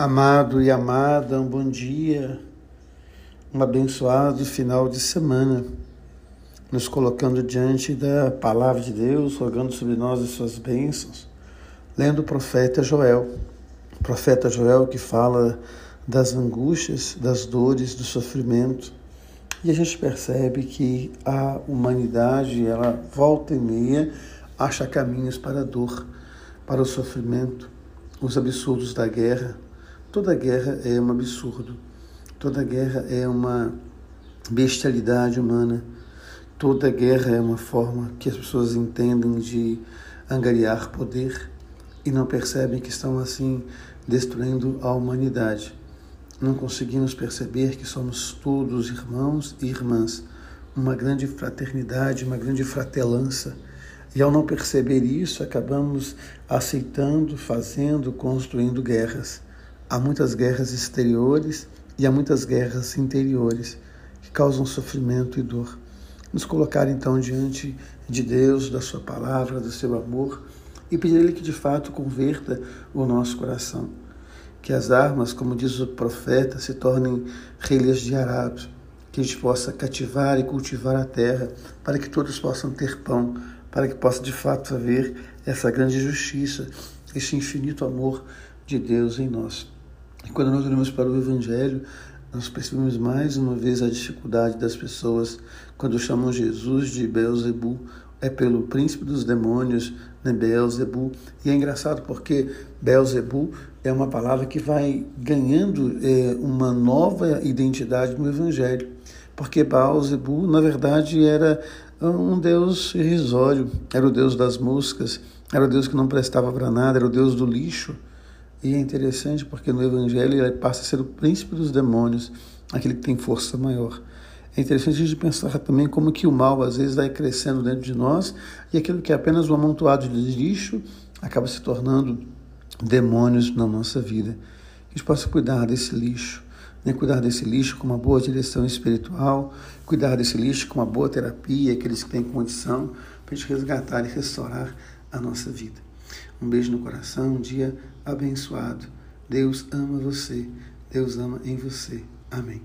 Amado e amada, um bom dia, um abençoado final de semana, nos colocando diante da palavra de Deus, rogando sobre nós as suas bênçãos, lendo o profeta Joel. O profeta Joel que fala das angústias, das dores, do sofrimento. E a gente percebe que a humanidade, ela volta e meia, acha caminhos para a dor, para o sofrimento, os absurdos da guerra, Toda guerra é um absurdo, toda guerra é uma bestialidade humana, toda guerra é uma forma que as pessoas entendem de angariar poder e não percebem que estão assim destruindo a humanidade. Não conseguimos perceber que somos todos irmãos e irmãs, uma grande fraternidade, uma grande fratelança. E ao não perceber isso, acabamos aceitando, fazendo, construindo guerras. Há muitas guerras exteriores e há muitas guerras interiores que causam sofrimento e dor. Nos colocar então diante de Deus, da Sua palavra, do seu amor e pedir-lhe que de fato converta o nosso coração. Que as armas, como diz o profeta, se tornem relhas de arado, que a gente possa cativar e cultivar a terra para que todos possam ter pão, para que possa de fato haver essa grande justiça, esse infinito amor de Deus em nós. E quando nós olhamos para o Evangelho, nós percebemos mais uma vez a dificuldade das pessoas quando chamam Jesus de Beelzebub, é pelo príncipe dos demônios, né, Beelzebub. E é engraçado porque Beelzebub é uma palavra que vai ganhando é, uma nova identidade no Evangelho. Porque Beelzebub, na verdade, era um deus irrisório, era o deus das moscas, era o deus que não prestava para nada, era o deus do lixo. E é interessante porque no Evangelho ele passa a ser o príncipe dos demônios, aquele que tem força maior. É interessante a gente pensar também como que o mal às vezes vai crescendo dentro de nós e aquilo que é apenas um amontoado de lixo acaba se tornando demônios na nossa vida. Que a gente possa cuidar desse lixo, né? cuidar desse lixo com uma boa direção espiritual, cuidar desse lixo com uma boa terapia, aqueles que têm condição, para a gente resgatar e restaurar a nossa vida. Um beijo no coração, um dia abençoado. Deus ama você, Deus ama em você. Amém.